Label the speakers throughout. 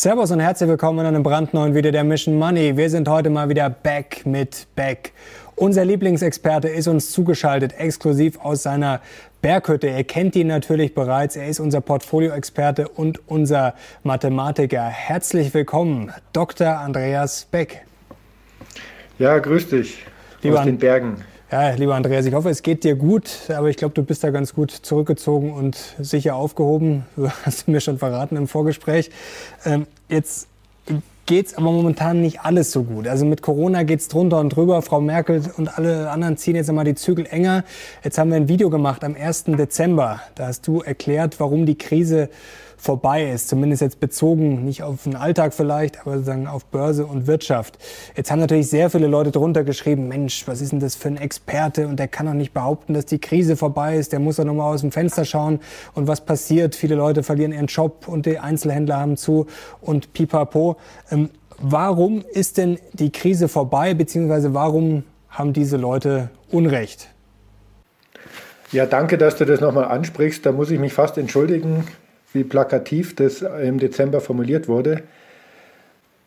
Speaker 1: Servus und herzlich willkommen in einem brandneuen Video der Mission Money. Wir sind heute mal wieder back mit Back. Unser Lieblingsexperte ist uns zugeschaltet, exklusiv aus seiner Berghütte. Ihr kennt ihn natürlich bereits. Er ist unser Portfolioexperte und unser Mathematiker. Herzlich willkommen, Dr. Andreas Beck.
Speaker 2: Ja, grüß dich
Speaker 1: Lieber aus den Bergen. Ja, lieber Andreas, ich hoffe, es geht dir gut, aber ich glaube, du bist da ganz gut zurückgezogen und sicher aufgehoben. Du hast mir schon verraten im Vorgespräch. Ähm, jetzt geht's aber momentan nicht alles so gut. Also mit Corona geht's drunter und drüber. Frau Merkel und alle anderen ziehen jetzt einmal die Zügel enger. Jetzt haben wir ein Video gemacht am 1. Dezember. Da hast du erklärt, warum die Krise vorbei ist. Zumindest jetzt bezogen, nicht auf den Alltag vielleicht, aber sozusagen auf Börse und Wirtschaft. Jetzt haben natürlich sehr viele Leute drunter geschrieben, Mensch, was ist denn das für ein Experte? Und der kann doch nicht behaupten, dass die Krise vorbei ist. Der muss doch nochmal aus dem Fenster schauen. Und was passiert? Viele Leute verlieren ihren Job und die Einzelhändler haben zu und pipapo. Ähm, warum ist denn die Krise vorbei? Beziehungsweise warum haben diese Leute Unrecht?
Speaker 2: Ja, danke, dass du das nochmal ansprichst. Da muss ich mich fast entschuldigen wie plakativ das im Dezember formuliert wurde.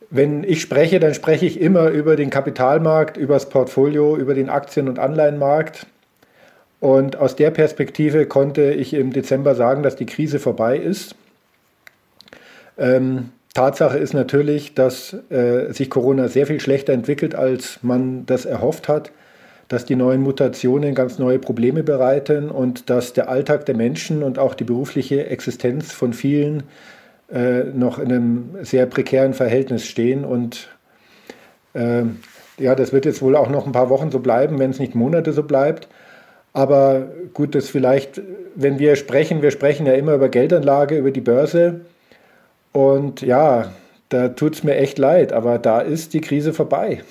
Speaker 2: Wenn ich spreche, dann spreche ich immer über den Kapitalmarkt, über das Portfolio, über den Aktien- und Anleihenmarkt. Und aus der Perspektive konnte ich im Dezember sagen, dass die Krise vorbei ist. Ähm, Tatsache ist natürlich, dass äh, sich Corona sehr viel schlechter entwickelt, als man das erhofft hat dass die neuen Mutationen ganz neue Probleme bereiten und dass der Alltag der Menschen und auch die berufliche Existenz von vielen äh, noch in einem sehr prekären Verhältnis stehen. Und äh, ja, das wird jetzt wohl auch noch ein paar Wochen so bleiben, wenn es nicht Monate so bleibt. Aber gut, das vielleicht, wenn wir sprechen, wir sprechen ja immer über Geldanlage, über die Börse. Und ja, da tut es mir echt leid, aber da ist die Krise vorbei.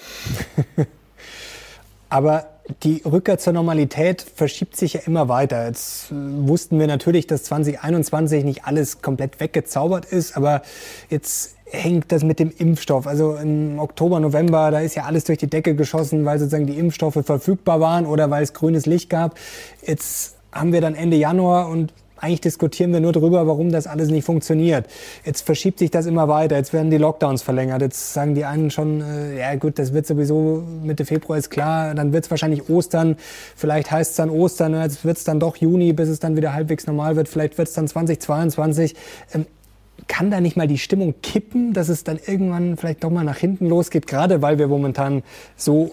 Speaker 1: Aber die Rückkehr zur Normalität verschiebt sich ja immer weiter. Jetzt äh, wussten wir natürlich, dass 2021 nicht alles komplett weggezaubert ist, aber jetzt hängt das mit dem Impfstoff. Also im Oktober, November, da ist ja alles durch die Decke geschossen, weil sozusagen die Impfstoffe verfügbar waren oder weil es grünes Licht gab. Jetzt haben wir dann Ende Januar und eigentlich diskutieren wir nur darüber, warum das alles nicht funktioniert. Jetzt verschiebt sich das immer weiter. Jetzt werden die Lockdowns verlängert. Jetzt sagen die einen schon, äh, ja gut, das wird sowieso Mitte Februar ist klar. Dann wird es wahrscheinlich Ostern. Vielleicht heißt es dann Ostern. Jetzt wird es dann doch Juni, bis es dann wieder halbwegs normal wird. Vielleicht wird es dann 2022. Ähm, kann da nicht mal die Stimmung kippen, dass es dann irgendwann vielleicht doch mal nach hinten losgeht, gerade weil wir momentan so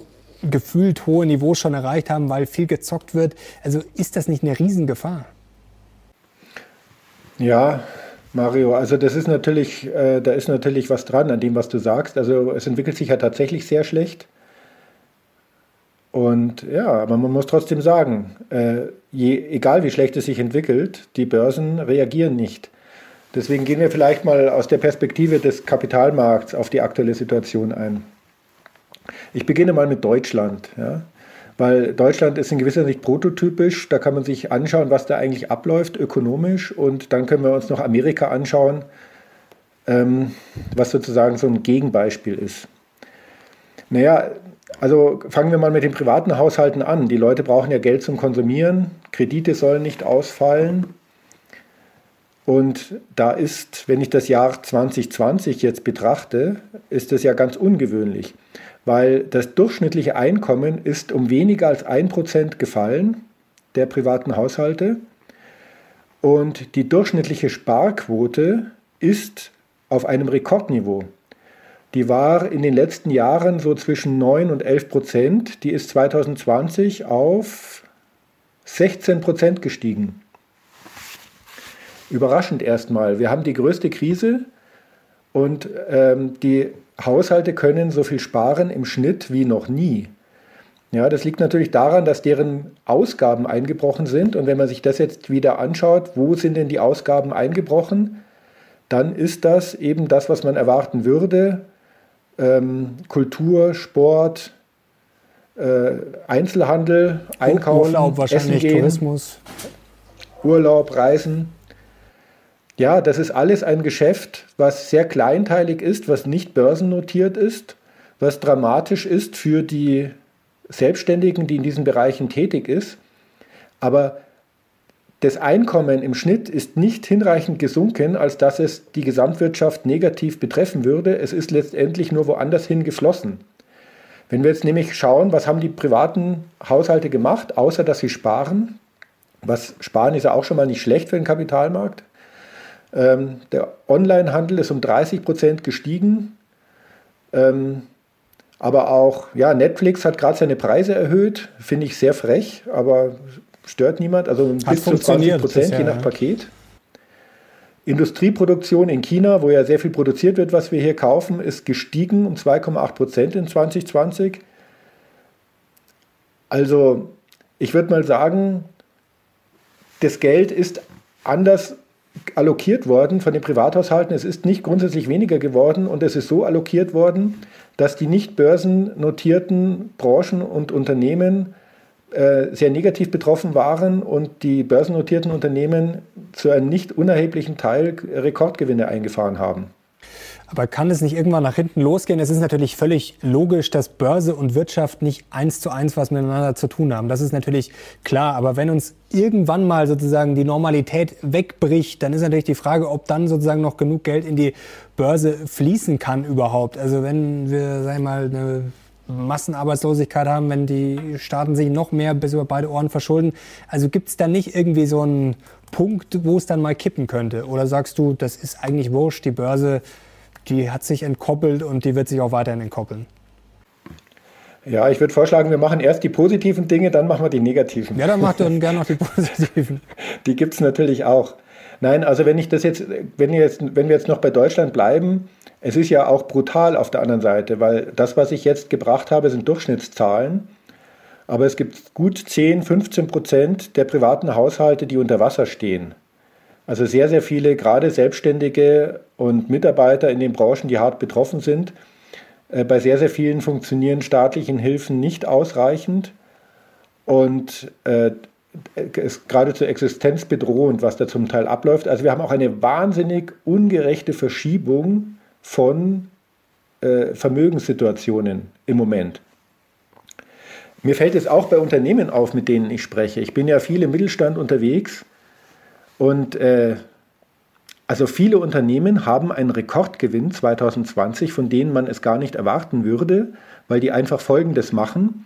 Speaker 1: gefühlt hohe Niveaus schon erreicht haben, weil viel gezockt wird. Also ist das nicht eine Riesengefahr?
Speaker 2: Ja, Mario, also das ist natürlich, äh, da ist natürlich was dran an dem, was du sagst. Also es entwickelt sich ja tatsächlich sehr schlecht. Und ja, aber man muss trotzdem sagen, äh, je, egal wie schlecht es sich entwickelt, die Börsen reagieren nicht. Deswegen gehen wir vielleicht mal aus der Perspektive des Kapitalmarkts auf die aktuelle Situation ein. Ich beginne mal mit Deutschland. Ja. Weil Deutschland ist in gewisser Sicht prototypisch. Da kann man sich anschauen, was da eigentlich abläuft ökonomisch. Und dann können wir uns noch Amerika anschauen, ähm, was sozusagen so ein Gegenbeispiel ist. Naja, also fangen wir mal mit den privaten Haushalten an. Die Leute brauchen ja Geld zum Konsumieren. Kredite sollen nicht ausfallen. Und da ist, wenn ich das Jahr 2020 jetzt betrachte, ist das ja ganz ungewöhnlich weil das durchschnittliche Einkommen ist um weniger als 1% gefallen der privaten Haushalte und die durchschnittliche Sparquote ist auf einem Rekordniveau. Die war in den letzten Jahren so zwischen 9 und 11 Prozent. Die ist 2020 auf 16 Prozent gestiegen. Überraschend erstmal. Wir haben die größte Krise und ähm, die Haushalte können so viel sparen im Schnitt wie noch nie. Ja, das liegt natürlich daran, dass deren Ausgaben eingebrochen sind. Und wenn man sich das jetzt wieder anschaut, wo sind denn die Ausgaben eingebrochen, dann ist das eben das, was man erwarten würde. Ähm, Kultur, Sport, äh, Einzelhandel, Einkaufen,
Speaker 1: Urlaub, wahrscheinlich Essen gehen, Tourismus.
Speaker 2: Urlaub, Reisen. Ja, das ist alles ein Geschäft, was sehr kleinteilig ist, was nicht börsennotiert ist, was dramatisch ist für die Selbstständigen, die in diesen Bereichen tätig ist. Aber das Einkommen im Schnitt ist nicht hinreichend gesunken, als dass es die Gesamtwirtschaft negativ betreffen würde. Es ist letztendlich nur woanders hin geflossen. Wenn wir jetzt nämlich schauen, was haben die privaten Haushalte gemacht, außer dass sie sparen, was sparen ist ja auch schon mal nicht schlecht für den Kapitalmarkt. Ähm, der Onlinehandel ist um 30 Prozent gestiegen. Ähm, aber auch, ja, Netflix hat gerade seine Preise erhöht, finde ich sehr frech, aber stört niemand. Also
Speaker 1: hat bis zu 20
Speaker 2: Prozent, je nach. Paket. Industrieproduktion in China, wo ja sehr viel produziert wird, was wir hier kaufen, ist gestiegen um 2,8 Prozent in 2020. Also ich würde mal sagen, das Geld ist anders allokiert worden von den Privathaushalten. Es ist nicht grundsätzlich weniger geworden und es ist so allokiert worden, dass die nicht börsennotierten Branchen und Unternehmen äh, sehr negativ betroffen waren und die börsennotierten Unternehmen zu einem nicht unerheblichen Teil Rekordgewinne eingefahren haben.
Speaker 1: Aber kann es nicht irgendwann nach hinten losgehen? Es ist natürlich völlig logisch, dass Börse und Wirtschaft nicht eins zu eins was miteinander zu tun haben. Das ist natürlich klar. Aber wenn uns irgendwann mal sozusagen die Normalität wegbricht, dann ist natürlich die Frage, ob dann sozusagen noch genug Geld in die Börse fließen kann überhaupt. Also wenn wir, sagen wir mal, eine Massenarbeitslosigkeit haben, wenn die Staaten sich noch mehr bis über beide Ohren verschulden. Also gibt es da nicht irgendwie so einen Punkt, wo es dann mal kippen könnte? Oder sagst du, das ist eigentlich wurscht, die Börse, die hat sich entkoppelt und die wird sich auch weiterhin entkoppeln?
Speaker 2: Ja, ich würde vorschlagen, wir machen erst die positiven Dinge, dann machen wir die negativen.
Speaker 1: Ja, dann macht dann gerne noch die positiven.
Speaker 2: die gibt es natürlich auch. Nein, also wenn ich das jetzt, wenn, jetzt, wenn wir jetzt noch bei Deutschland bleiben, es ist ja auch brutal auf der anderen Seite, weil das, was ich jetzt gebracht habe, sind Durchschnittszahlen. Aber es gibt gut 10, 15 Prozent der privaten Haushalte, die unter Wasser stehen. Also sehr, sehr viele, gerade Selbstständige und Mitarbeiter in den Branchen, die hart betroffen sind. Äh, bei sehr, sehr vielen funktionieren staatlichen Hilfen nicht ausreichend. Und äh, ist geradezu existenzbedrohend, was da zum Teil abläuft. Also wir haben auch eine wahnsinnig ungerechte Verschiebung von äh, Vermögenssituationen im Moment. Mir fällt es auch bei Unternehmen auf, mit denen ich spreche. Ich bin ja viel im Mittelstand unterwegs und äh, also viele Unternehmen haben einen Rekordgewinn 2020, von denen man es gar nicht erwarten würde, weil die einfach Folgendes machen.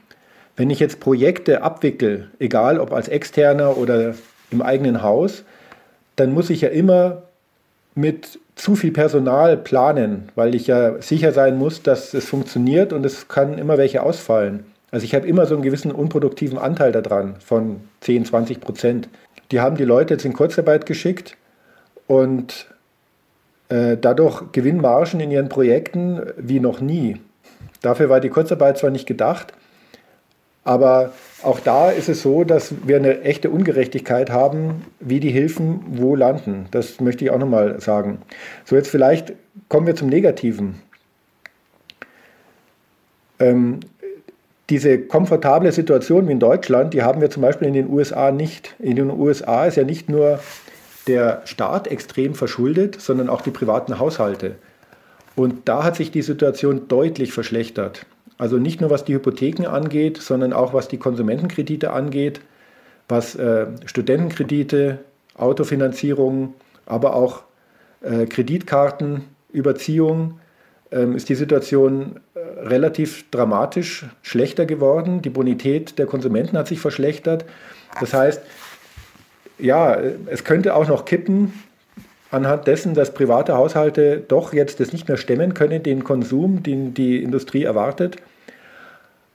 Speaker 2: Wenn ich jetzt Projekte abwickel, egal ob als externer oder im eigenen Haus, dann muss ich ja immer mit zu viel Personal planen, weil ich ja sicher sein muss, dass es funktioniert und es kann immer welche ausfallen. Also ich habe immer so einen gewissen unproduktiven Anteil daran von 10, 20 Prozent. Die haben die Leute jetzt in Kurzarbeit geschickt und äh, dadurch Gewinnmargen in ihren Projekten wie noch nie. Dafür war die Kurzarbeit zwar nicht gedacht, aber auch da ist es so, dass wir eine echte Ungerechtigkeit haben, wie die Hilfen wo landen. Das möchte ich auch nochmal sagen. So, jetzt vielleicht kommen wir zum Negativen. Ähm, diese komfortable Situation wie in Deutschland, die haben wir zum Beispiel in den USA nicht. In den USA ist ja nicht nur der Staat extrem verschuldet, sondern auch die privaten Haushalte. Und da hat sich die Situation deutlich verschlechtert. Also nicht nur was die Hypotheken angeht, sondern auch was die Konsumentenkredite angeht, was äh, Studentenkredite, Autofinanzierung, aber auch äh, Kreditkartenüberziehung, ist die Situation äh, relativ dramatisch schlechter geworden. Die Bonität der Konsumenten hat sich verschlechtert. Das heißt, ja, es könnte auch noch kippen anhand dessen, dass private Haushalte doch jetzt das nicht mehr stemmen können, den Konsum, den die Industrie erwartet.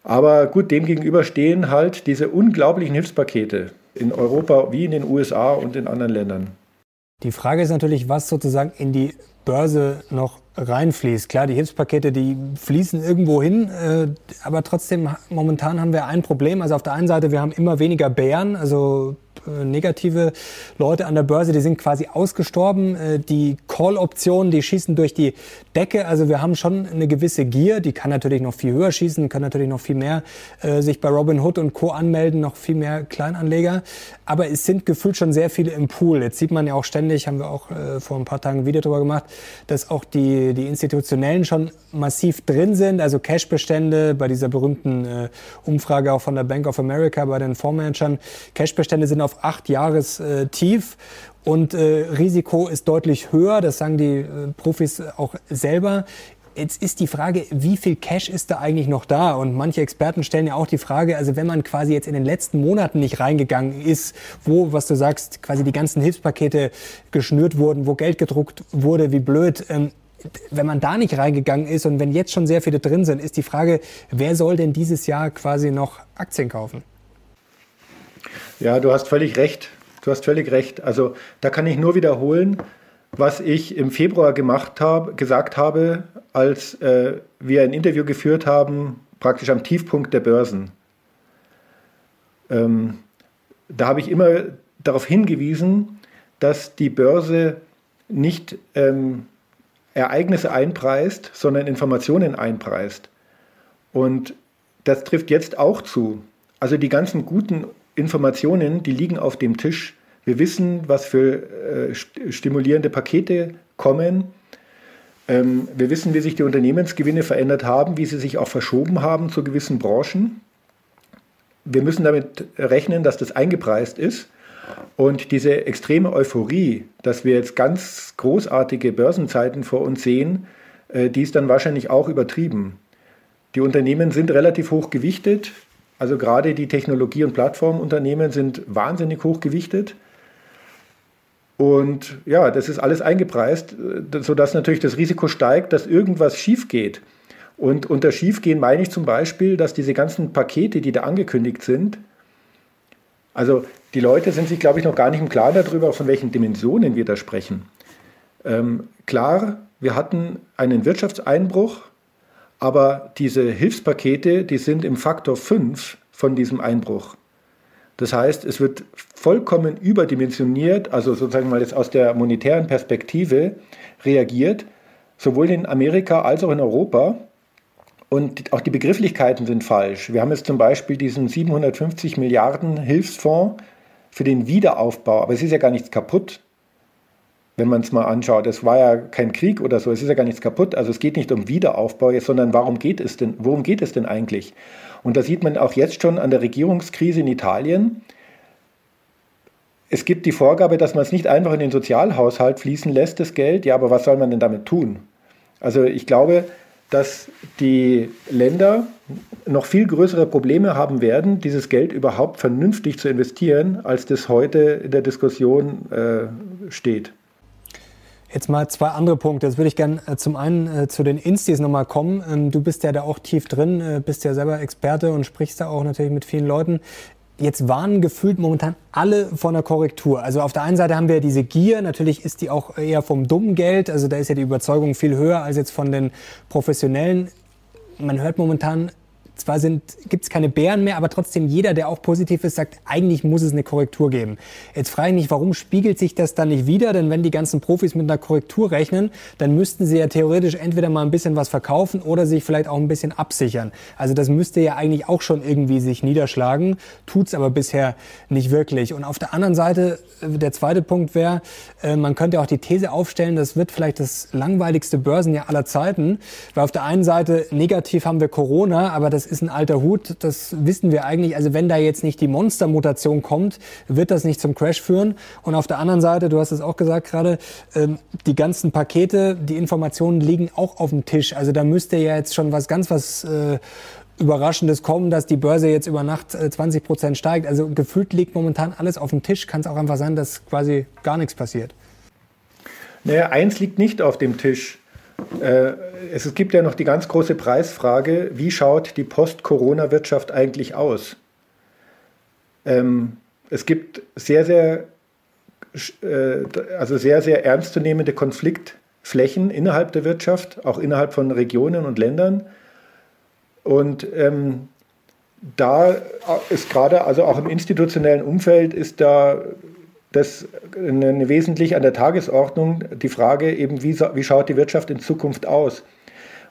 Speaker 2: Aber gut, dem gegenüber stehen halt diese unglaublichen Hilfspakete in Europa wie in den USA und in anderen Ländern.
Speaker 1: Die Frage ist natürlich, was sozusagen in die Börse noch reinfließt. Klar, die Hilfspakete, die fließen irgendwo hin, äh, aber trotzdem momentan haben wir ein Problem. Also auf der einen Seite, wir haben immer weniger Bären, also negative Leute an der Börse, die sind quasi ausgestorben. Äh, die Call-Optionen, die schießen durch die Decke. Also wir haben schon eine gewisse Gier, die kann natürlich noch viel höher schießen, kann natürlich noch viel mehr äh, sich bei Robinhood und Co. anmelden, noch viel mehr Kleinanleger. Aber es sind gefühlt schon sehr viele im Pool. Jetzt sieht man ja auch ständig, haben wir auch äh, vor ein paar Tagen ein Video darüber gemacht, dass auch die, die Institutionellen schon massiv drin sind. Also Cashbestände bei dieser berühmten äh, Umfrage auch von der Bank of America bei den Fondsmanagern. Cashbestände sind auf acht Jahres äh, tief und äh, Risiko ist deutlich höher. Das sagen die äh, Profis auch selber. Jetzt ist die Frage, wie viel Cash ist da eigentlich noch da? Und manche Experten stellen ja auch die Frage, also wenn man quasi jetzt in den letzten Monaten nicht reingegangen ist, wo, was du sagst, quasi die ganzen Hilfspakete geschnürt wurden, wo Geld gedruckt wurde, wie blöd, ähm, wenn man da nicht reingegangen ist und wenn jetzt schon sehr viele drin sind, ist die Frage, wer soll denn dieses Jahr quasi noch Aktien kaufen?
Speaker 2: Ja, du hast völlig recht. Du hast völlig recht. Also da kann ich nur wiederholen, was ich im Februar gemacht habe, gesagt habe, als äh, wir ein Interview geführt haben, praktisch am Tiefpunkt der Börsen. Ähm, da habe ich immer darauf hingewiesen, dass die Börse nicht ähm, Ereignisse einpreist, sondern Informationen einpreist. Und das trifft jetzt auch zu. Also die ganzen guten Informationen, die liegen auf dem Tisch. Wir wissen, was für äh, stimulierende Pakete kommen. Ähm, wir wissen, wie sich die Unternehmensgewinne verändert haben, wie sie sich auch verschoben haben zu gewissen Branchen. Wir müssen damit rechnen, dass das eingepreist ist. Und diese extreme Euphorie, dass wir jetzt ganz großartige Börsenzeiten vor uns sehen, äh, die ist dann wahrscheinlich auch übertrieben. Die Unternehmen sind relativ hoch gewichtet. Also gerade die Technologie- und Plattformunternehmen sind wahnsinnig hoch gewichtet. Und ja, das ist alles eingepreist, äh, sodass natürlich das Risiko steigt, dass irgendwas schief geht. Und unter Schiefgehen meine ich zum Beispiel, dass diese ganzen Pakete, die da angekündigt sind, also die Leute sind sich, glaube ich, noch gar nicht im Klaren darüber, von welchen Dimensionen wir da sprechen. Ähm, klar, wir hatten einen Wirtschaftseinbruch, aber diese Hilfspakete, die sind im Faktor 5 von diesem Einbruch. Das heißt, es wird vollkommen überdimensioniert, also sozusagen mal jetzt aus der monetären Perspektive reagiert, sowohl in Amerika als auch in Europa. Und auch die Begrifflichkeiten sind falsch. Wir haben jetzt zum Beispiel diesen 750 Milliarden Hilfsfonds für den Wiederaufbau, aber es ist ja gar nichts kaputt, wenn man es mal anschaut. Es war ja kein Krieg oder so, es ist ja gar nichts kaputt. Also es geht nicht um Wiederaufbau, sondern warum geht es denn, worum geht es denn eigentlich? Und da sieht man auch jetzt schon an der Regierungskrise in Italien, es gibt die Vorgabe, dass man es nicht einfach in den Sozialhaushalt fließen lässt, das Geld. Ja, aber was soll man denn damit tun? Also ich glaube, dass die Länder noch viel größere Probleme haben werden, dieses Geld überhaupt vernünftig zu investieren, als das heute in der Diskussion äh, steht.
Speaker 1: Jetzt mal zwei andere Punkte. Jetzt würde ich gerne äh, zum einen äh, zu den Instis nochmal kommen. Ähm, du bist ja da auch tief drin, äh, bist ja selber Experte und sprichst da auch natürlich mit vielen Leuten. Jetzt warnen gefühlt momentan alle von der Korrektur. Also auf der einen Seite haben wir diese Gier, natürlich ist die auch eher vom dummen Geld, also da ist ja die Überzeugung viel höher als jetzt von den Professionellen. Man hört momentan zwar gibt es keine Bären mehr, aber trotzdem jeder, der auch positiv ist, sagt, eigentlich muss es eine Korrektur geben. Jetzt frage ich mich, warum spiegelt sich das dann nicht wieder? Denn wenn die ganzen Profis mit einer Korrektur rechnen, dann müssten sie ja theoretisch entweder mal ein bisschen was verkaufen oder sich vielleicht auch ein bisschen absichern. Also das müsste ja eigentlich auch schon irgendwie sich niederschlagen, tut's aber bisher nicht wirklich. Und auf der anderen Seite, äh, der zweite Punkt wäre, äh, man könnte auch die These aufstellen, das wird vielleicht das langweiligste Börsenjahr aller Zeiten, weil auf der einen Seite negativ haben wir Corona, aber das ist ein alter Hut, das wissen wir eigentlich. Also wenn da jetzt nicht die Monstermutation kommt, wird das nicht zum Crash führen. Und auf der anderen Seite, du hast es auch gesagt gerade, ähm, die ganzen Pakete, die Informationen liegen auch auf dem Tisch. Also da müsste ja jetzt schon was ganz was äh, Überraschendes kommen, dass die Börse jetzt über Nacht 20 äh, Prozent steigt. Also gefühlt liegt momentan alles auf dem Tisch. Kann es auch einfach sein, dass quasi gar nichts passiert.
Speaker 2: Naja, eins liegt nicht auf dem Tisch. Äh, es gibt ja noch die ganz große Preisfrage, wie schaut die Post-Corona-Wirtschaft eigentlich aus? Ähm, es gibt sehr, sehr, äh, also sehr, sehr ernstzunehmende Konfliktflächen innerhalb der Wirtschaft, auch innerhalb von Regionen und Ländern. Und ähm, da ist gerade, also auch im institutionellen Umfeld, ist da das eine wesentlich an der Tagesordnung die Frage eben, wie, wie schaut die Wirtschaft in Zukunft aus?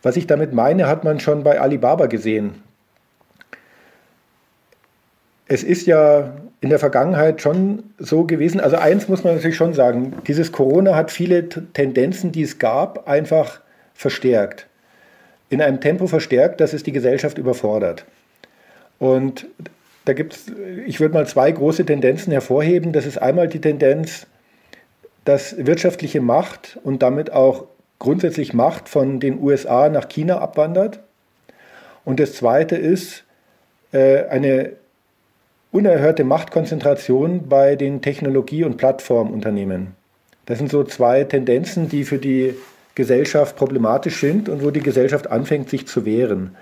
Speaker 2: Was ich damit meine, hat man schon bei Alibaba gesehen. Es ist ja in der Vergangenheit schon so gewesen, also eins muss man natürlich schon sagen, dieses Corona hat viele Tendenzen, die es gab, einfach verstärkt. In einem Tempo verstärkt, dass es die Gesellschaft überfordert. Und da gibt es, ich würde mal zwei große Tendenzen hervorheben. Das ist einmal die Tendenz, dass wirtschaftliche Macht und damit auch grundsätzlich Macht von den USA nach China abwandert. Und das Zweite ist äh, eine unerhörte Machtkonzentration bei den Technologie- und Plattformunternehmen. Das sind so zwei Tendenzen, die für die Gesellschaft problematisch sind und wo die Gesellschaft anfängt, sich zu wehren.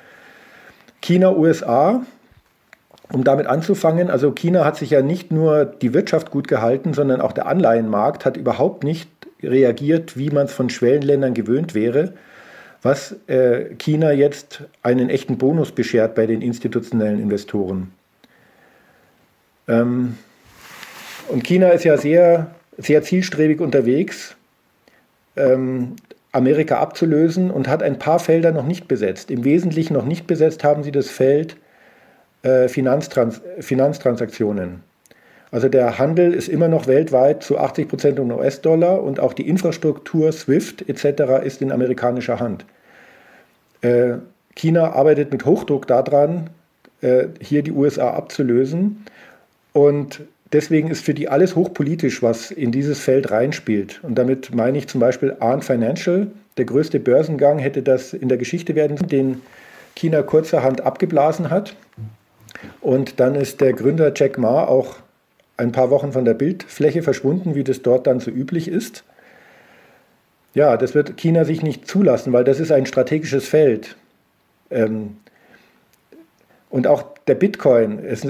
Speaker 2: China, USA, um damit anzufangen, also China hat sich ja nicht nur die Wirtschaft gut gehalten, sondern auch der Anleihenmarkt hat überhaupt nicht reagiert, wie man es von Schwellenländern gewöhnt wäre, was äh, China jetzt einen echten Bonus beschert bei den institutionellen Investoren. Ähm, und China ist ja sehr, sehr zielstrebig unterwegs, ähm, Amerika abzulösen und hat ein paar Felder noch nicht besetzt. Im Wesentlichen noch nicht besetzt haben sie das Feld äh, Finanztrans Finanztransaktionen. Also der Handel ist immer noch weltweit zu 80 Prozent um US-Dollar und auch die Infrastruktur SWIFT etc. ist in amerikanischer Hand. Äh, China arbeitet mit Hochdruck daran, äh, hier die USA abzulösen. Und deswegen ist für die alles hochpolitisch, was in dieses Feld reinspielt. Und damit meine ich zum Beispiel Arndt Financial. Der größte Börsengang hätte das in der Geschichte werden, den China kurzerhand abgeblasen hat. Und dann ist der Gründer Jack Ma auch ein paar Wochen von der Bildfläche verschwunden, wie das dort dann so üblich ist. Ja, das wird China sich nicht zulassen, weil das ist ein strategisches Feld. Ähm, und auch der Bitcoin. Es,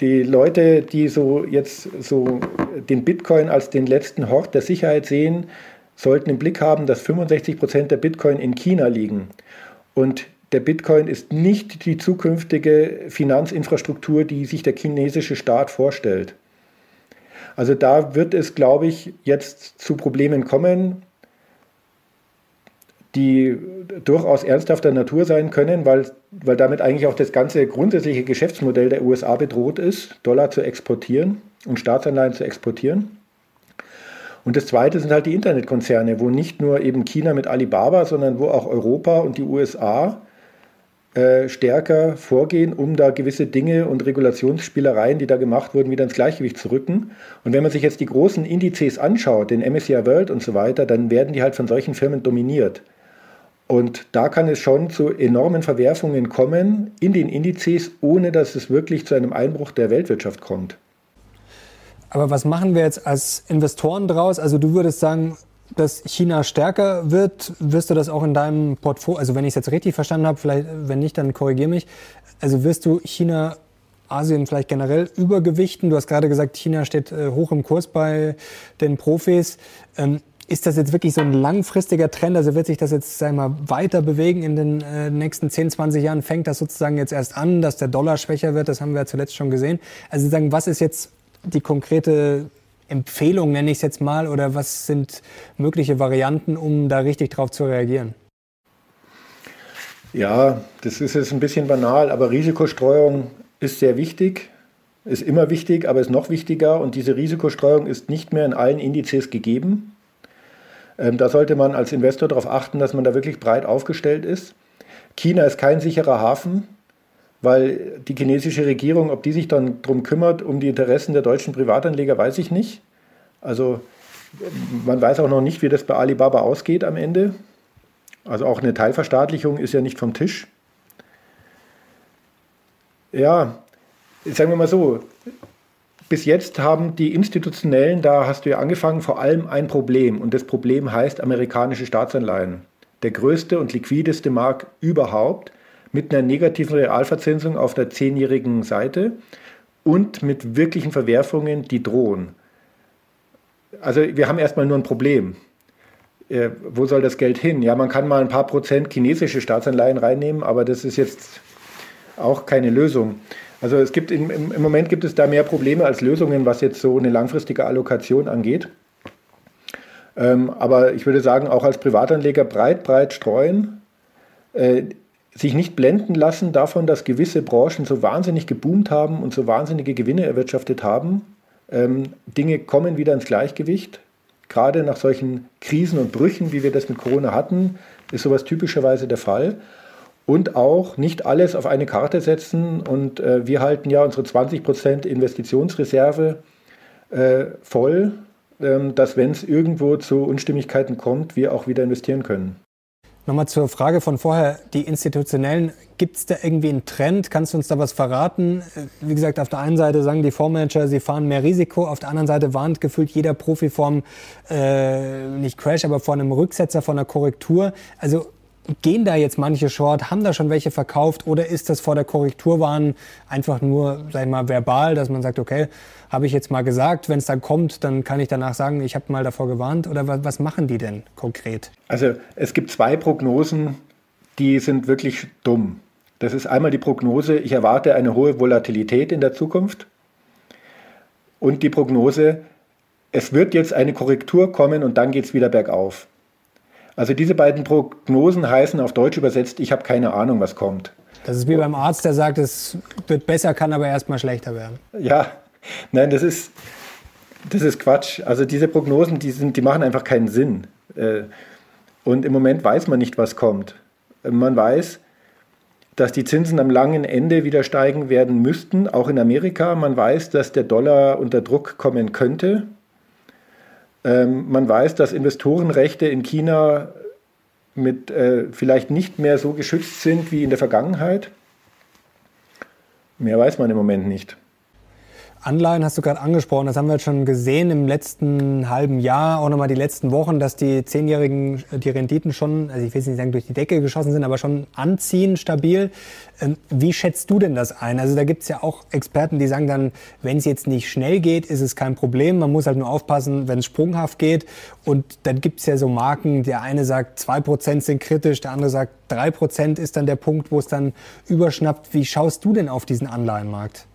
Speaker 2: die Leute, die so jetzt so den Bitcoin als den letzten Hort der Sicherheit sehen, sollten im Blick haben, dass 65 Prozent der Bitcoin in China liegen. Und der Bitcoin ist nicht die zukünftige Finanzinfrastruktur, die sich der chinesische Staat vorstellt. Also da wird es, glaube ich, jetzt zu Problemen kommen, die durchaus ernsthafter Natur sein können, weil, weil damit eigentlich auch das ganze grundsätzliche Geschäftsmodell der USA bedroht ist, Dollar zu exportieren und Staatsanleihen zu exportieren. Und das Zweite sind halt die Internetkonzerne, wo nicht nur eben China mit Alibaba, sondern wo auch Europa und die USA äh, stärker vorgehen, um da gewisse Dinge und Regulationsspielereien, die da gemacht wurden, wieder ins Gleichgewicht zu rücken. Und wenn man sich jetzt die großen Indizes anschaut, den MSCI World und so weiter, dann werden die halt von solchen Firmen dominiert. Und da kann es schon zu enormen Verwerfungen kommen in den Indizes, ohne dass es wirklich zu einem Einbruch der Weltwirtschaft kommt.
Speaker 1: Aber was machen wir jetzt als Investoren draus? Also du würdest sagen, dass China stärker wird, wirst du das auch in deinem Portfolio, also wenn ich es jetzt richtig verstanden habe, vielleicht, wenn nicht, dann korrigiere mich. Also wirst du China, Asien vielleicht generell übergewichten? Du hast gerade gesagt, China steht äh, hoch im Kurs bei den Profis. Ähm, ist das jetzt wirklich so ein langfristiger Trend? Also wird sich das jetzt, sag mal, weiter bewegen in den äh, nächsten 10, 20 Jahren? Fängt das sozusagen jetzt erst an, dass der Dollar schwächer wird? Das haben wir ja zuletzt schon gesehen. Also sagen, was ist jetzt die konkrete Empfehlung, nenne ich es jetzt mal, oder was sind mögliche Varianten, um da richtig drauf zu reagieren?
Speaker 2: Ja, das ist jetzt ein bisschen banal, aber Risikostreuung ist sehr wichtig, ist immer wichtig, aber ist noch wichtiger und diese Risikostreuung ist nicht mehr in allen Indizes gegeben. Ähm, da sollte man als Investor darauf achten, dass man da wirklich breit aufgestellt ist. China ist kein sicherer Hafen, weil die chinesische Regierung, ob die sich dann darum kümmert, um die Interessen der deutschen Privatanleger, weiß ich nicht. Also man weiß auch noch nicht, wie das bei Alibaba ausgeht am Ende. Also auch eine Teilverstaatlichung ist ja nicht vom Tisch. Ja, sagen wir mal so, bis jetzt haben die Institutionellen, da hast du ja angefangen, vor allem ein Problem. Und das Problem heißt amerikanische Staatsanleihen. Der größte und liquideste Markt überhaupt mit einer negativen Realverzinsung auf der zehnjährigen Seite und mit wirklichen Verwerfungen, die drohen. Also wir haben erstmal nur ein Problem. Äh, wo soll das Geld hin? Ja, man kann mal ein paar Prozent chinesische Staatsanleihen reinnehmen, aber das ist jetzt auch keine Lösung. Also es gibt im, im Moment gibt es da mehr Probleme als Lösungen, was jetzt so eine langfristige Allokation angeht. Ähm, aber ich würde sagen, auch als Privatanleger breit, breit streuen. Äh, sich nicht blenden lassen davon, dass gewisse Branchen so wahnsinnig geboomt haben und so wahnsinnige Gewinne erwirtschaftet haben. Ähm, Dinge kommen wieder ins Gleichgewicht. Gerade nach solchen Krisen und Brüchen, wie wir das mit Corona hatten, ist sowas typischerweise der Fall. und auch nicht alles auf eine Karte setzen. Und äh, wir halten ja unsere 20% Investitionsreserve äh, voll, ähm, dass wenn es irgendwo zu Unstimmigkeiten kommt, wir auch wieder investieren können.
Speaker 1: Nochmal zur Frage von vorher, die institutionellen, gibt es da irgendwie einen Trend? Kannst du uns da was verraten? Wie gesagt, auf der einen Seite sagen die Fondsmanager, sie fahren mehr Risiko, auf der anderen Seite warnt gefühlt jeder Profi vom, äh, nicht Crash, aber vor einem Rücksetzer, von einer Korrektur. Also gehen da jetzt manche Short, haben da schon welche verkauft oder ist das vor der Korrekturwarn einfach nur, sag ich mal, verbal, dass man sagt, okay, habe ich jetzt mal gesagt, wenn es dann kommt, dann kann ich danach sagen, ich habe mal davor gewarnt oder was machen die denn konkret?
Speaker 2: Also es gibt zwei Prognosen, die sind wirklich dumm. Das ist einmal die Prognose, ich erwarte eine hohe Volatilität in der Zukunft und die Prognose, es wird jetzt eine Korrektur kommen und dann geht es wieder bergauf. Also diese beiden Prognosen heißen auf Deutsch übersetzt, ich habe keine Ahnung, was kommt.
Speaker 1: Das ist wie beim Arzt, der sagt, es wird besser, kann aber erstmal schlechter werden.
Speaker 2: Ja, nein, das ist, das ist Quatsch. Also diese Prognosen, die, sind, die machen einfach keinen Sinn. Äh, und im Moment weiß man nicht, was kommt. Man weiß, dass die Zinsen am langen Ende wieder steigen werden müssten, auch in Amerika. Man weiß, dass der Dollar unter Druck kommen könnte. Ähm, man weiß, dass Investorenrechte in China mit äh, vielleicht nicht mehr so geschützt sind wie in der Vergangenheit. Mehr weiß man im Moment nicht.
Speaker 1: Anleihen hast du gerade angesprochen. Das haben wir jetzt schon gesehen im letzten halben Jahr, auch nochmal die letzten Wochen, dass die Zehnjährigen, äh, die Renditen schon, also ich will nicht sagen durch die Decke geschossen sind, aber schon anziehen, stabil. Ähm, wie schätzt du denn das ein? Also da gibt es ja auch Experten, die sagen dann, wenn es jetzt nicht schnell geht, ist es kein Problem. Man muss halt nur aufpassen, wenn es sprunghaft geht. Und dann gibt es ja so Marken, der eine sagt, zwei Prozent sind kritisch, der andere sagt, drei Prozent ist dann der Punkt, wo es dann überschnappt. Wie schaust du denn auf diesen Anleihenmarkt?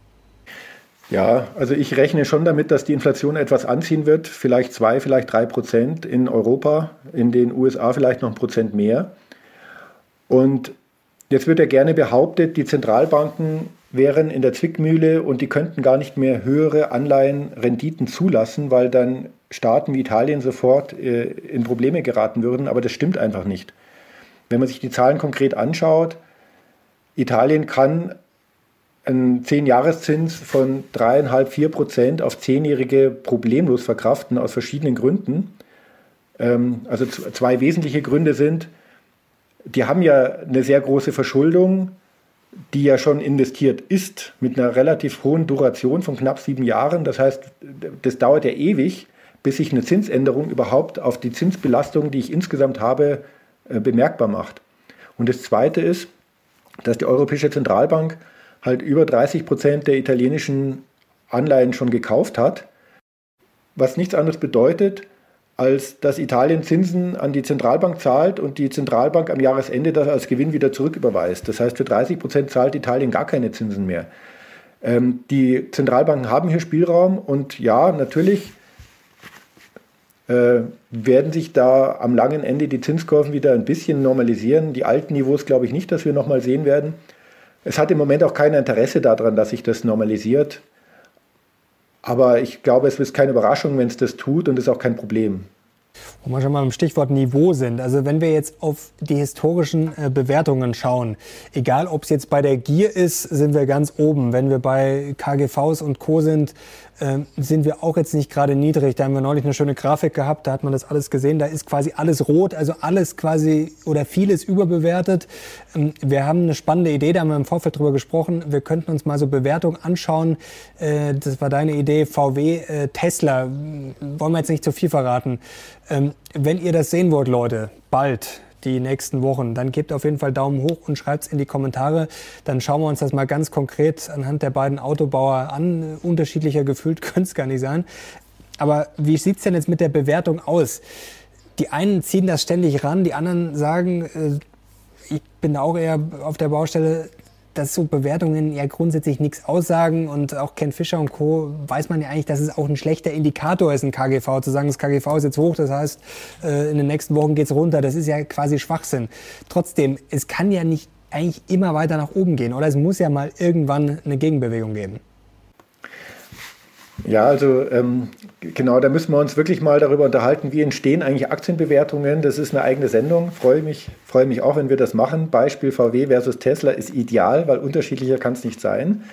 Speaker 2: Ja, also ich rechne schon damit, dass die Inflation etwas anziehen wird, vielleicht zwei, vielleicht drei Prozent in Europa, in den USA vielleicht noch ein Prozent mehr. Und jetzt wird ja gerne behauptet, die Zentralbanken wären in der Zwickmühle und die könnten gar nicht mehr höhere Anleihenrenditen zulassen, weil dann Staaten wie Italien sofort äh, in Probleme geraten würden. Aber das stimmt einfach nicht. Wenn man sich die Zahlen konkret anschaut, Italien kann einen Zehn-Jahreszins von dreieinhalb, vier Prozent auf Zehnjährige problemlos verkraften aus verschiedenen Gründen. Ähm, also zwei wesentliche Gründe sind, die haben ja eine sehr große Verschuldung, die ja schon investiert ist mit einer relativ hohen Duration von knapp sieben Jahren. Das heißt, das dauert ja ewig, bis sich eine Zinsänderung überhaupt auf die Zinsbelastung, die ich insgesamt habe, äh, bemerkbar macht. Und das Zweite ist, dass die Europäische Zentralbank halt über 30 Prozent der italienischen Anleihen schon gekauft hat, was nichts anderes bedeutet, als dass Italien Zinsen an die Zentralbank zahlt und die Zentralbank am Jahresende das als Gewinn wieder zurücküberweist. Das heißt, für 30 Prozent zahlt Italien gar keine Zinsen mehr. Ähm, die Zentralbanken haben hier Spielraum und ja, natürlich äh, werden sich da am langen Ende die Zinskurven wieder ein bisschen normalisieren. Die alten Niveaus glaube ich nicht, dass wir nochmal sehen werden. Es hat im Moment auch kein Interesse daran, dass sich das normalisiert. Aber ich glaube, es ist keine Überraschung, wenn es das tut und es ist auch kein Problem.
Speaker 1: Wo wir schon mal im Stichwort Niveau sind. Also wenn wir jetzt auf die historischen äh, Bewertungen schauen, egal ob es jetzt bei der Gier ist, sind wir ganz oben. Wenn wir bei KGVs und Co. sind, sind wir auch jetzt nicht gerade niedrig. Da haben wir neulich eine schöne Grafik gehabt, da hat man das alles gesehen. Da ist quasi alles rot, also alles quasi oder vieles überbewertet. Ähm, wir haben eine spannende Idee, da haben wir im Vorfeld drüber gesprochen. Wir könnten uns mal so Bewertungen anschauen. Äh, das war deine Idee, VW, äh, Tesla. Wollen wir jetzt nicht zu viel verraten. Ähm, wenn ihr das sehen wollt, Leute, bald, die nächsten Wochen, dann gebt auf jeden Fall Daumen hoch und schreibt es in die Kommentare. Dann schauen wir uns das mal ganz konkret anhand der beiden Autobauer an. Unterschiedlicher gefühlt könnte es gar nicht sein. Aber wie sieht es denn jetzt mit der Bewertung aus? Die einen ziehen das ständig ran, die anderen sagen, äh, ich bin auch eher auf der Baustelle, dass so Bewertungen ja grundsätzlich nichts aussagen und auch Ken Fischer und Co. weiß man ja eigentlich, dass es auch ein schlechter Indikator ist, ein KGV. Zu sagen, das KGV ist jetzt hoch, das heißt, äh, in den nächsten Wochen geht's runter, das ist ja quasi Schwachsinn. Trotzdem, es kann ja nicht eigentlich immer weiter nach oben gehen oder es muss ja mal irgendwann eine Gegenbewegung geben.
Speaker 2: Ja, also ähm, Genau, da müssen wir uns wirklich mal darüber unterhalten, wie entstehen eigentlich Aktienbewertungen. Das ist eine eigene Sendung. Freue mich, freue mich auch, wenn wir das machen. Beispiel VW versus Tesla ist ideal, weil unterschiedlicher kann es nicht sein.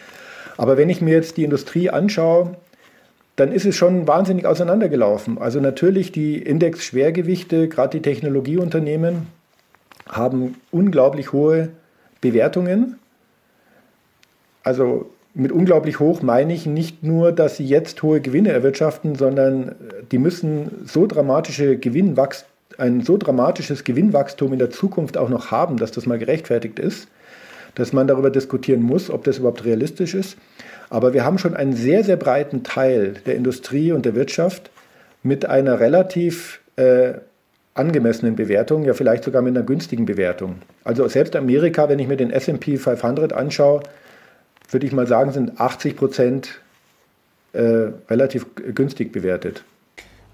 Speaker 2: Aber wenn ich mir jetzt die Industrie anschaue, dann ist es schon wahnsinnig auseinandergelaufen. Also natürlich die Index-Schwergewichte, gerade die Technologieunternehmen, haben unglaublich hohe Bewertungen. Also mit unglaublich hoch meine ich nicht nur, dass sie jetzt hohe Gewinne erwirtschaften, sondern die müssen so dramatische Gewinnwachst ein so dramatisches Gewinnwachstum in der Zukunft auch noch haben, dass das mal gerechtfertigt ist, dass man darüber diskutieren muss, ob das überhaupt realistisch ist. Aber wir haben schon einen sehr, sehr breiten Teil der Industrie und der Wirtschaft mit einer relativ äh, angemessenen Bewertung, ja vielleicht sogar mit einer günstigen Bewertung. Also selbst Amerika, wenn ich mir den SP 500 anschaue, würde ich mal sagen, sind 80 Prozent äh, relativ günstig bewertet.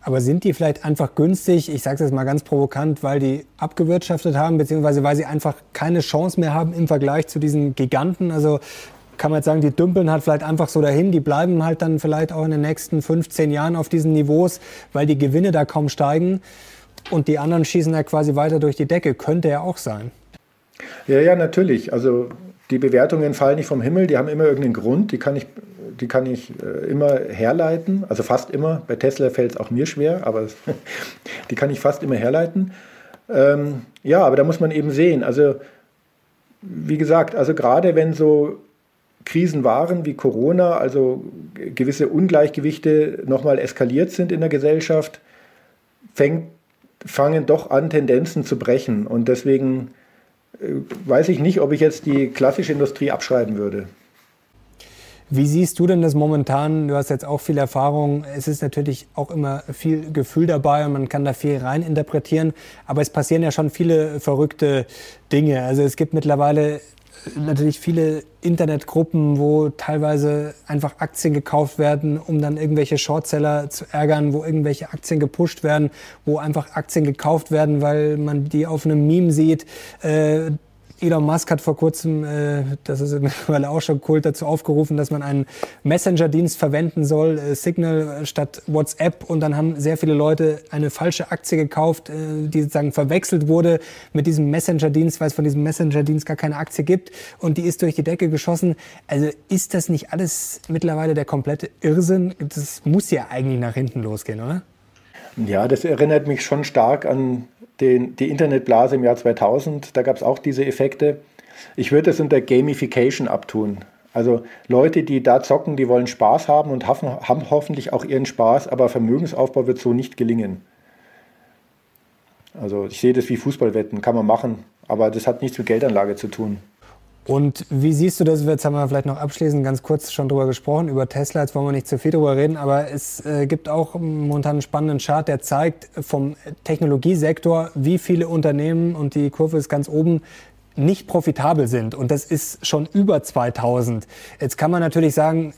Speaker 1: Aber sind die vielleicht einfach günstig, ich sage es jetzt mal ganz provokant, weil die abgewirtschaftet haben, beziehungsweise weil sie einfach keine Chance mehr haben im Vergleich zu diesen Giganten? Also kann man jetzt sagen, die dümpeln halt vielleicht einfach so dahin, die bleiben halt dann vielleicht auch in den nächsten 15 Jahren auf diesen Niveaus, weil die Gewinne da kaum steigen und die anderen schießen ja quasi weiter durch die Decke. Könnte ja auch sein.
Speaker 2: Ja, ja, natürlich. Also die Bewertungen fallen nicht vom Himmel, die haben immer irgendeinen Grund, die kann ich, die kann ich äh, immer herleiten, also fast immer. Bei Tesla fällt es auch mir schwer, aber die kann ich fast immer herleiten. Ähm, ja, aber da muss man eben sehen, also wie gesagt, also gerade wenn so Krisen waren wie Corona, also gewisse Ungleichgewichte nochmal eskaliert sind in der Gesellschaft, fängt, fangen doch an, Tendenzen zu brechen. Und deswegen weiß ich nicht, ob ich jetzt die klassische Industrie abschreiben würde.
Speaker 1: Wie siehst du denn das momentan? Du hast jetzt auch viel Erfahrung. Es ist natürlich auch immer viel Gefühl dabei und man kann da viel reininterpretieren. Aber es passieren ja schon viele verrückte Dinge. Also es gibt mittlerweile natürlich viele Internetgruppen, wo teilweise einfach Aktien gekauft werden, um dann irgendwelche Shortseller zu ärgern, wo irgendwelche Aktien gepusht werden, wo einfach Aktien gekauft werden, weil man die auf einem Meme sieht. Äh, Elon Musk hat vor kurzem, äh, das ist mittlerweile auch schon Kult, dazu aufgerufen, dass man einen Messenger-Dienst verwenden soll, äh, Signal statt WhatsApp. Und dann haben sehr viele Leute eine falsche Aktie gekauft, äh, die sozusagen verwechselt wurde mit diesem Messenger-Dienst, weil es von diesem Messenger-Dienst gar keine Aktie gibt. Und die ist durch die Decke geschossen. Also ist das nicht alles mittlerweile der komplette Irrsinn? Das muss ja eigentlich nach hinten losgehen, oder?
Speaker 2: Ja, das erinnert mich schon stark an den, die Internetblase im Jahr 2000, da gab es auch diese Effekte. Ich würde es unter Gamification abtun. Also Leute, die da zocken, die wollen Spaß haben und haben hoffentlich auch ihren Spaß, aber Vermögensaufbau wird so nicht gelingen. Also ich sehe das wie Fußballwetten, kann man machen, aber das hat nichts mit Geldanlage zu tun.
Speaker 1: Und wie siehst du das? Jetzt haben wir vielleicht noch abschließend ganz kurz schon drüber gesprochen, über Tesla. Jetzt wollen wir nicht zu viel drüber reden, aber es äh, gibt auch momentan einen spannenden Chart, der zeigt vom Technologiesektor, wie viele Unternehmen, und die Kurve ist ganz oben, nicht profitabel sind. Und das ist schon über 2000. Jetzt kann man natürlich sagen,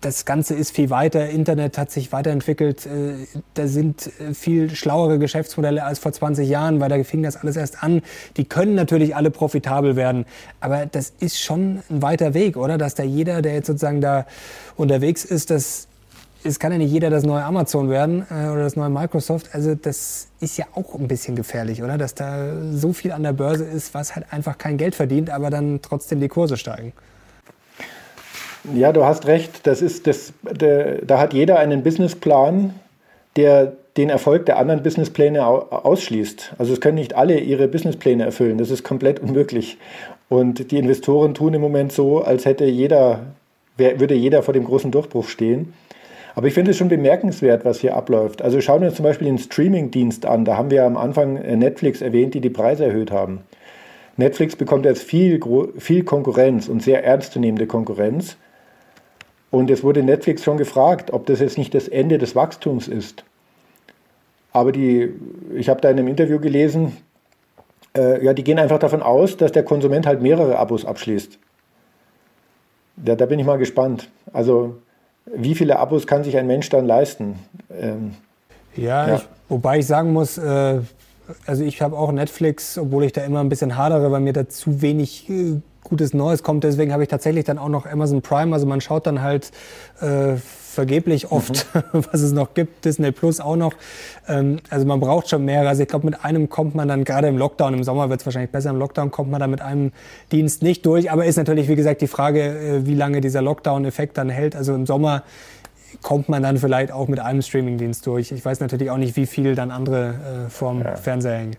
Speaker 1: das Ganze ist viel weiter, Internet hat sich weiterentwickelt, äh, da sind äh, viel schlauere Geschäftsmodelle als vor 20 Jahren, weil da fing das alles erst an. Die können natürlich alle profitabel werden, aber das ist schon ein weiter Weg, oder? Dass da jeder, der jetzt sozusagen da unterwegs ist, das es kann ja nicht jeder das neue Amazon werden äh, oder das neue Microsoft. Also das ist ja auch ein bisschen gefährlich, oder? Dass da so viel an der Börse ist, was halt einfach kein Geld verdient, aber dann trotzdem die Kurse steigen.
Speaker 2: Ja, du hast recht. Das ist das, der, da hat jeder einen Businessplan, der den Erfolg der anderen Businesspläne ausschließt. Also es können nicht alle ihre Businesspläne erfüllen. Das ist komplett unmöglich. Und die Investoren tun im Moment so, als hätte jeder, würde jeder vor dem großen Durchbruch stehen. Aber ich finde es schon bemerkenswert, was hier abläuft. Also schauen wir uns zum Beispiel den Streaming-Dienst an. Da haben wir am Anfang Netflix erwähnt, die die Preise erhöht haben. Netflix bekommt jetzt viel, viel Konkurrenz und sehr ernstzunehmende Konkurrenz. Und es wurde Netflix schon gefragt, ob das jetzt nicht das Ende des Wachstums ist. Aber die, ich habe da in einem Interview gelesen, äh, ja, die gehen einfach davon aus, dass der Konsument halt mehrere Abos abschließt. Ja, da bin ich mal gespannt. Also, wie viele Abos kann sich ein Mensch dann leisten? Ähm,
Speaker 1: ja, ja. Ich, wobei ich sagen muss, äh, also ich habe auch Netflix, obwohl ich da immer ein bisschen hadere, weil mir da zu wenig äh, Gutes Neues kommt. Deswegen habe ich tatsächlich dann auch noch Amazon Prime. Also man schaut dann halt äh, vergeblich oft, mhm. was es noch gibt. Disney Plus auch noch. Ähm, also man braucht schon mehrere. Also ich glaube, mit einem kommt man dann gerade im Lockdown, im Sommer wird es wahrscheinlich besser, im Lockdown kommt man dann mit einem Dienst nicht durch. Aber ist natürlich, wie gesagt, die Frage, äh, wie lange dieser Lockdown-Effekt dann hält. Also im Sommer kommt man dann vielleicht auch mit einem Streamingdienst durch. Ich weiß natürlich auch nicht, wie viel dann andere äh, vorm ja. Fernseher hängen.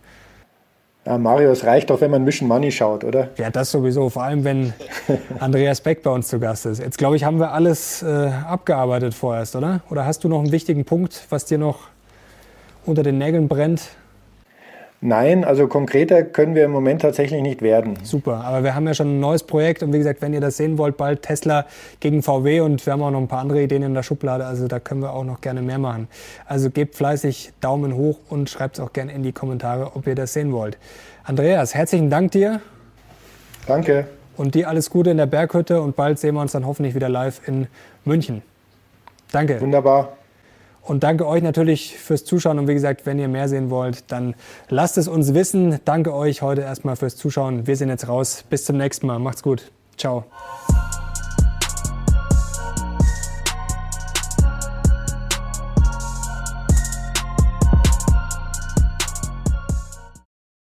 Speaker 2: Ja, Mario, es reicht doch, wenn man Mission Money schaut, oder?
Speaker 1: Ja, das sowieso. Vor allem, wenn Andreas Beck bei uns zu Gast ist. Jetzt, glaube ich, haben wir alles äh, abgearbeitet vorerst, oder? Oder hast du noch einen wichtigen Punkt, was dir noch unter den Nägeln brennt?
Speaker 2: Nein, also konkreter können wir im Moment tatsächlich nicht werden.
Speaker 1: Super, aber wir haben ja schon ein neues Projekt und wie gesagt, wenn ihr das sehen wollt, bald Tesla gegen VW und wir haben auch noch ein paar andere Ideen in der Schublade, also da können wir auch noch gerne mehr machen. Also gebt fleißig Daumen hoch und schreibt es auch gerne in die Kommentare, ob ihr das sehen wollt. Andreas, herzlichen Dank dir.
Speaker 2: Danke.
Speaker 1: Und dir alles Gute in der Berghütte und bald sehen wir uns dann hoffentlich wieder live in München. Danke.
Speaker 2: Wunderbar.
Speaker 1: Und danke euch natürlich fürs Zuschauen. Und wie gesagt, wenn ihr mehr sehen wollt, dann lasst es uns wissen. Danke euch heute erstmal fürs Zuschauen. Wir sind jetzt raus. Bis zum nächsten Mal. Macht's gut. Ciao.